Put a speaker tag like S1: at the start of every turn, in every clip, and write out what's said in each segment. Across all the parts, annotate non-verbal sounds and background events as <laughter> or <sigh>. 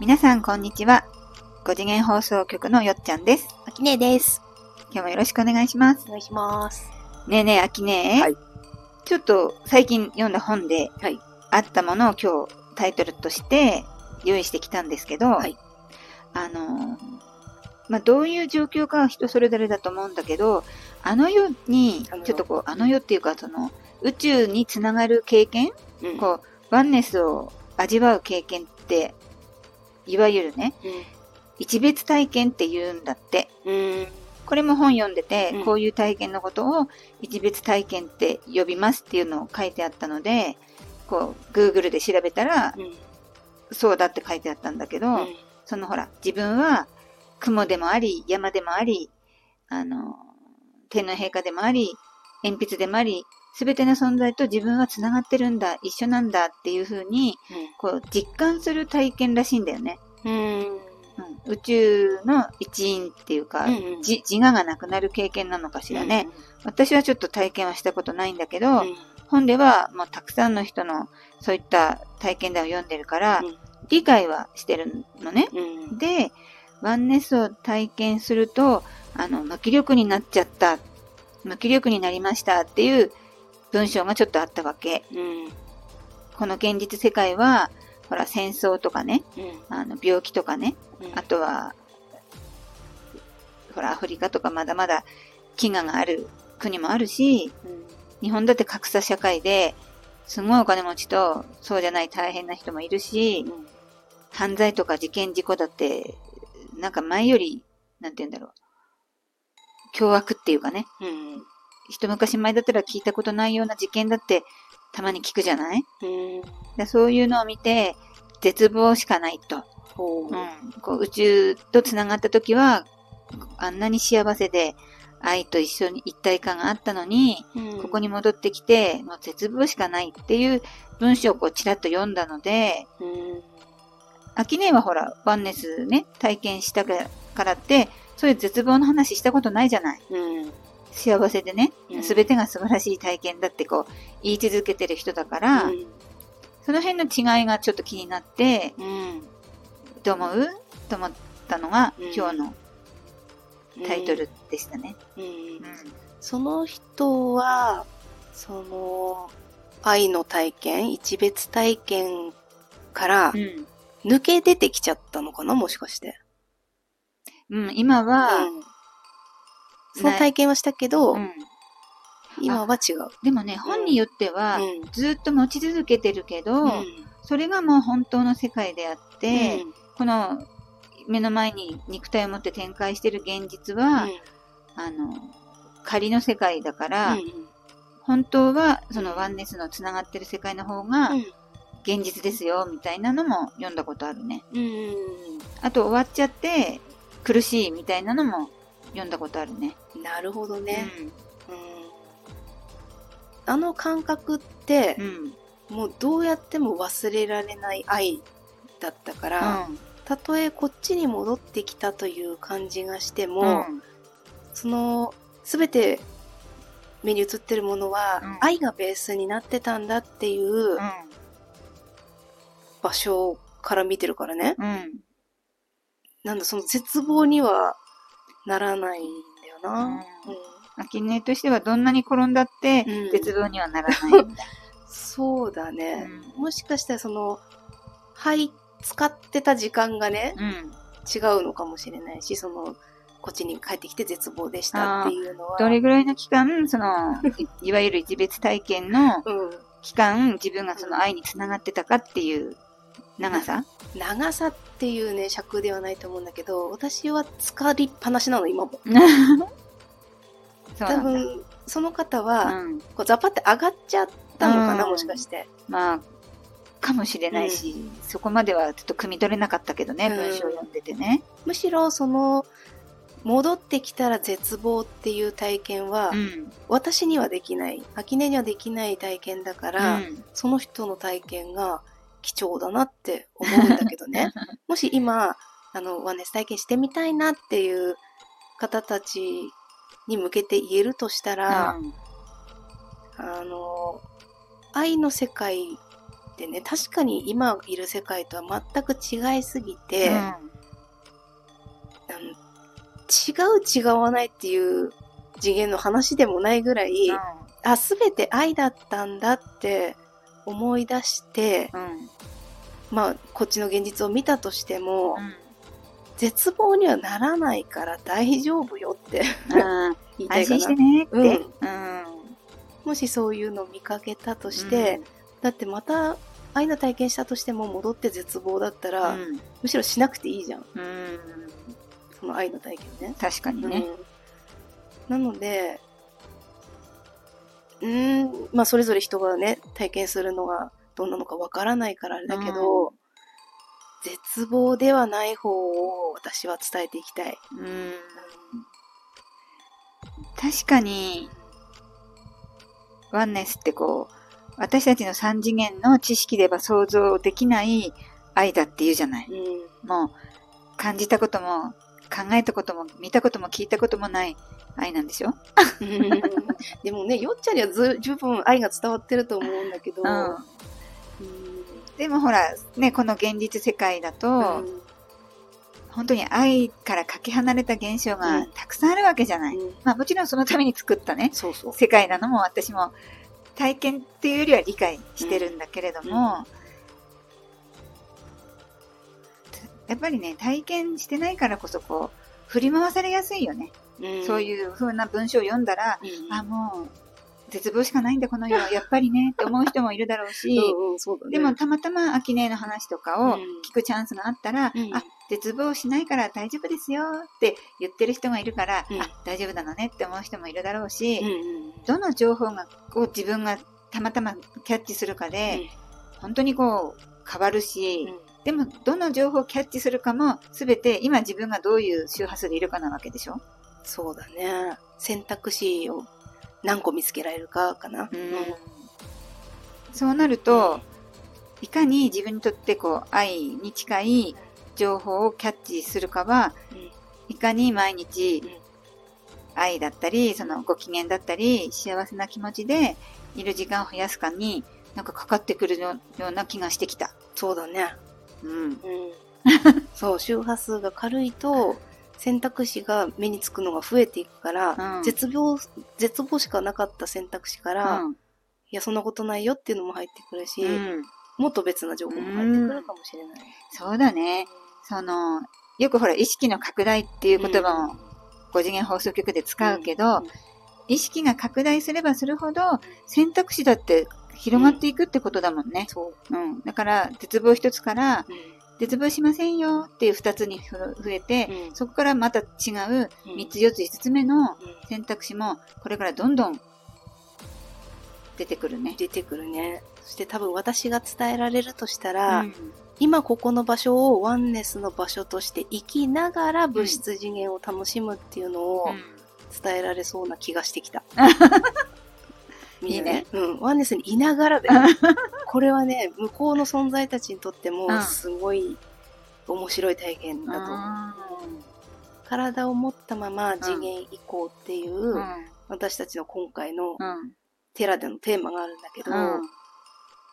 S1: 皆さんこんにちは。5次元放送局のよっちゃんです。
S2: あきねえです。
S1: 今日もよろしくお願いします。
S2: お願いします。
S1: ねえねえ、あきねえ。
S2: はい
S1: ちょっと最近読んだ本で、
S2: はい
S1: あったものを今日タイトルとして用意してきたんですけど、
S2: はい
S1: あのーまあ、どういう状況かは人それぞれだと思うんだけど、あの世にちょっとこう、あの世っていうか、その、宇宙につながる経験
S2: うん
S1: こう、ワンネスを味わう経験って、いわゆるね、一別体験って言うんだって。
S2: うん。
S1: これも本読んでて、
S2: うん
S1: こういう体験のことを一別体験って呼びますっていうのを書いてあったので、こう、Google で調べたら、
S2: うん。
S1: そうだって書いてあったんだけど、
S2: うん。
S1: そのほら、自分は雲でもあり、山でもあり、あの、天皇陛下でもあり、鉛筆でもあり、すべての存在と自分は繋がってるんだ、一緒なんだっていう風に、こう、実感する体験らしいんだよね。
S2: うん。
S1: うん、宇宙の一員っていうか、
S2: うん
S1: じ自我がなくなる経験なのかしらね。私はちょっと体験はしたことないんだけど、
S2: うん。
S1: 本ではもうたくさんの人のそういった体験談を読んでるから、
S2: うん
S1: 理解はしてるのね。
S2: うん。
S1: で、ワンネスを体験すると、あの、無気力になっちゃった、無気力になりましたっていう文章がちょっとあったわけ。
S2: うん。
S1: この現実世界は、ほら、戦争とかね、
S2: うん。
S1: あの、病気とかね、
S2: うん
S1: あとは、ほら、アフリカとかまだまだ飢餓がある国もあるし、日本だって格差社会で、すごいお金持ちと、そうじゃない大変な人もいるし、犯罪とか事件事故だって、なんか前より、なんて言うんだろう。凶悪っていうかね。
S2: うん。
S1: 一昔前だったら聞いたことないような事件だって、たまに聞くじゃない？
S2: うん。
S1: でそういうのを見て、絶望しかないと。
S2: ほう。
S1: うん、こう宇宙と繋がった時は、あんなに幸せで、愛と一緒に一体感があったのに、
S2: うん
S1: ここに戻ってきて、もう絶望しかないっていう文章をこうちらっと読んだので、
S2: うん。
S1: アキネはほら、ワンネスね、体験したからって、そういう絶望の話したことないじゃない？
S2: うん。
S1: 幸せでね
S2: う、ん
S1: すべてが素晴らしい体験だってこう、言い続けてる人だから、その辺の違いがちょっと気になって、
S2: うん。
S1: どう思う？と思ったのが、
S2: うん
S1: 今日のタイトルでしたね。
S2: うん。
S1: う
S2: その人は、その、愛の体験、一別体験から
S1: ん。うん。
S2: 抜け出てきちゃったのかな？もしかして。
S1: うん、今は、
S2: うんその体験はしたけど、
S1: うん。
S2: 今は違う。
S1: でもね、本によっては、
S2: うん。
S1: ずっと持ち続けてるけど、
S2: うん。
S1: それがもう本当の世界であって、この目の前に肉体を持って展開している現実は、あの、仮の世界だから、
S2: うん
S1: 本当はそのワンネスのつながってる世界の方が
S2: うん。
S1: 現実ですよ、みたいなのも読んだことあるね。
S2: うん。
S1: あと終わっちゃって苦しいみたいなのも読んだことあるね。
S2: なるほどね、
S1: うん
S2: うんあの感覚って
S1: う、ん。
S2: もうどうやっても忘れられない愛だったから、
S1: うん。
S2: たとえこっちに戻ってきたという感じがしても、
S1: うん
S2: その全て目に映ってるものは、
S1: うん
S2: 愛がベースになってたんだっていう場所から見てるからね。
S1: うん。
S2: なんだ、その絶望にはならないんだよな。
S1: うん
S2: うん
S1: アキネとしてはどんなに転んだって
S2: うん
S1: 絶望にはならないんだ。<laughs>
S2: そうだね。
S1: うん
S2: もしかしたらその、はい、使ってた時間がね、
S1: うん。
S2: 違うのかもしれないし、その、こっちに帰ってきて絶望でしたっていうのは。
S1: どれぐらいの期間、その、いいわゆる一別体験の
S2: うん。
S1: 期間、自分がその愛につながってたかっていう長さ？
S2: 長さっていうね、尺ではないと思うんだけど、私は疲りっぱなしなの、今も。<laughs> 多分、その方は、
S1: うん。
S2: こうザパって上がっちゃったのかな、
S1: うん
S2: もしかして。
S1: まあ、かもしれないし、そこまではちょっと汲み取れなかったけどね、
S2: うん
S1: 文章を読んでてね。
S2: むしろ、その、戻ってきたら絶望っていう体験は、
S1: うん。
S2: 私にはできない、秋音にはできない体験だから、
S1: うん
S2: その人の体験が貴重だなって思うんだけどね。<laughs> もし今、あの、ワンネス体験してみたいなっていう方たちに向けて言えるとしたら、
S1: うん。
S2: あの、愛の世界ってね、確かに今いる世界とは全く違いすぎて、
S1: うん。
S2: あの違う違わないっていう次元の話でもないぐらい、あ、すべて愛だったんだって思い出して、
S1: うん。うん。
S2: まあ、こっちの現実を見たとしても、
S1: うん
S2: 絶望にはならないから大丈夫よって
S1: うん <laughs>
S2: 言いたいかな。
S1: ね。
S2: うん
S1: うん。
S2: もしそういうのを見かけたとして、だってまた愛の体験したとしても戻って絶望だったら、
S1: うん、
S2: むしろしなくていいじゃん。その愛の体験ね。
S1: 確かにね。
S2: うん、なので、うーん、まあそれぞれ人がね、体験するのがどんなのかわからないからあれだけど、絶望ではない方を私は伝えていきたい。
S1: うん。確かに、ワンネスってこう、私たちの三次元の知識では想像できない愛だって言うじゃない。
S2: うん。
S1: もう、感じたことも、考えたことも、見たことも聞いたこともない愛なんでしょ
S2: でもね、よっちゃんにはず十分愛が伝わってると思うんだけど、
S1: うん。
S2: うん。
S1: でもほら、ね、この現実世界だと、
S2: うん。
S1: 本当に愛からかけ離れた現象が
S2: うん。
S1: たくさんあるわけじゃない。
S2: うん。
S1: まあもちろんそのために作ったね、
S2: そうそう。
S1: 世界なのも私も体験っていうよりは理解してるんだけれども、やっぱりね、体験してないからこそこう、振り回されやすいよね。
S2: うん
S1: そういう風な文章を読んだら、
S2: うん。
S1: あ、もう、絶望しかないんだ、この世は。<laughs> やっぱりね、って思う人もいるだろうし、
S2: うんね。
S1: でもたまたまアキネの話とかを
S2: うん。
S1: 聞くチャンスがあったら、
S2: うん。
S1: あ、絶望しないから大丈夫ですよって言ってる人がいるから、
S2: うん。
S1: あ、大丈夫なのねって思う人もいるだろうし、
S2: うんうん。
S1: どの情報がこう自分がたまたまキャッチするかで、本当にこう変わるし、
S2: うん。
S1: でもどの情報をキャッチするかも全て今自分がどういう周波数でいるかなわけでしょ
S2: そうだね。選択肢を何個見つけられるかかな。
S1: そうなると、いかに自分にとってこう愛に近い情報をキャッチするかは、
S2: うん
S1: いかに毎日
S2: うん
S1: 愛だったり、そのご機嫌だったり、幸せな気持ちでいる時間を増やすかに、なんかかかってくるような気がしてきた。
S2: そうだね。
S1: うん。
S2: うん。そう、周波数が軽いと、<laughs> 選択肢が目につくのが増えていくから、
S1: うん
S2: 絶望、絶望しかなかった選択肢から、
S1: うん。
S2: いや、そんなことないよっていうのも入ってくるし、
S1: うん。
S2: もっと別な情報も入ってくるかもしれない。
S1: そうだね。その、よくほら、意識の拡大っていう言葉を5次元放送局で使うけど、意識が拡大すればするほど、選択肢だって広がっていくってことだもんね。
S2: そう。
S1: うん。だから、絶望一つから、
S2: うん
S1: 絶望しませんよっていう二つにふ増えて、
S2: うん
S1: そこからまた違う
S2: うん
S1: 三つ四つ五つ目の
S2: うん
S1: 選択肢も、これからどんどん出てくるね。
S2: 出てくるね。そして多分私が伝えられるとしたら、
S1: うん
S2: 今ここの場所をワンネスの場所として生きながら物質次元を楽しむっていうのを伝えられそうな気がしてきた。みんなね。うん。ワンネスにいながらで。<laughs> これはね、向こうの存在たちにとっても
S1: うん。
S2: すごい面白い体験だと思う。
S1: あ
S2: 体を持ったまま次元移行ってい
S1: ー
S2: う、
S1: うん。
S2: 私たちの今回の
S1: うん。
S2: テラでのテーマがあるんだけど、
S1: うん。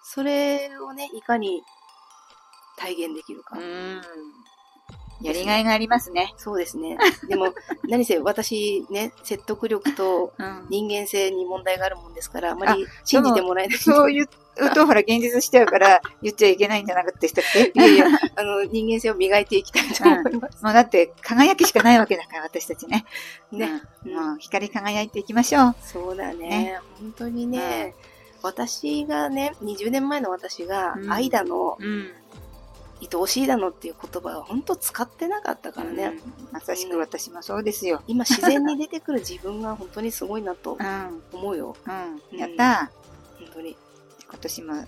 S2: それをね、いかに体現できるか。
S1: うんやりがいがありますね。
S2: そうですね。でも、<laughs> 何せ私ね、説得力と
S1: うん
S2: 人間性に問題があるもんですから、あまり信じてもらえない。
S1: そう言うと、ほら、現実しちゃうから、言っちゃいけないんじゃなくてしたっけ <laughs>
S2: いやいや、あの、人間性を磨いていきたいと思います。
S1: もうだって、輝きしかないわけだから、私たちね。
S2: ね。
S1: もう、光り輝いていきましょう。
S2: そうだね。
S1: ね
S2: 本当にね、私がね、20年前の私が
S1: う、ん
S2: 愛だの、
S1: うん。
S2: 愛おしいだのっていう言葉は本当使ってなかったからね。
S1: うんまさしく私もそうですよ。
S2: 今自然に出てくる自分が本当にすごいなと
S1: うん。
S2: 思うよ。
S1: うん。やった
S2: 本当に。
S1: ー。今年も、
S2: う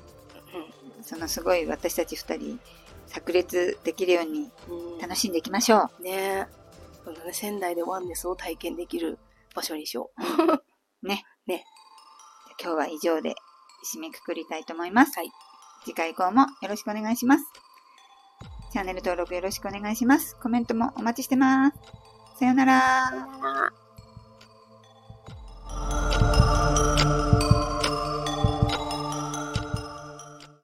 S1: そのすごい私たち二人、炸裂できるように
S2: ん。うん
S1: 楽しんでいきましょ
S2: ねそうだね、仙台でワンネスを体験できる場所にしよう。
S1: う。ね。<laughs>
S2: ね。
S1: 今日は以上で締めくくりたいと思います。
S2: はい。
S1: 次回以降もよろしくお願いします。チャンネル登録よろしくお願いします。コメントもお待ちしてます。さよなら。
S2: さよなら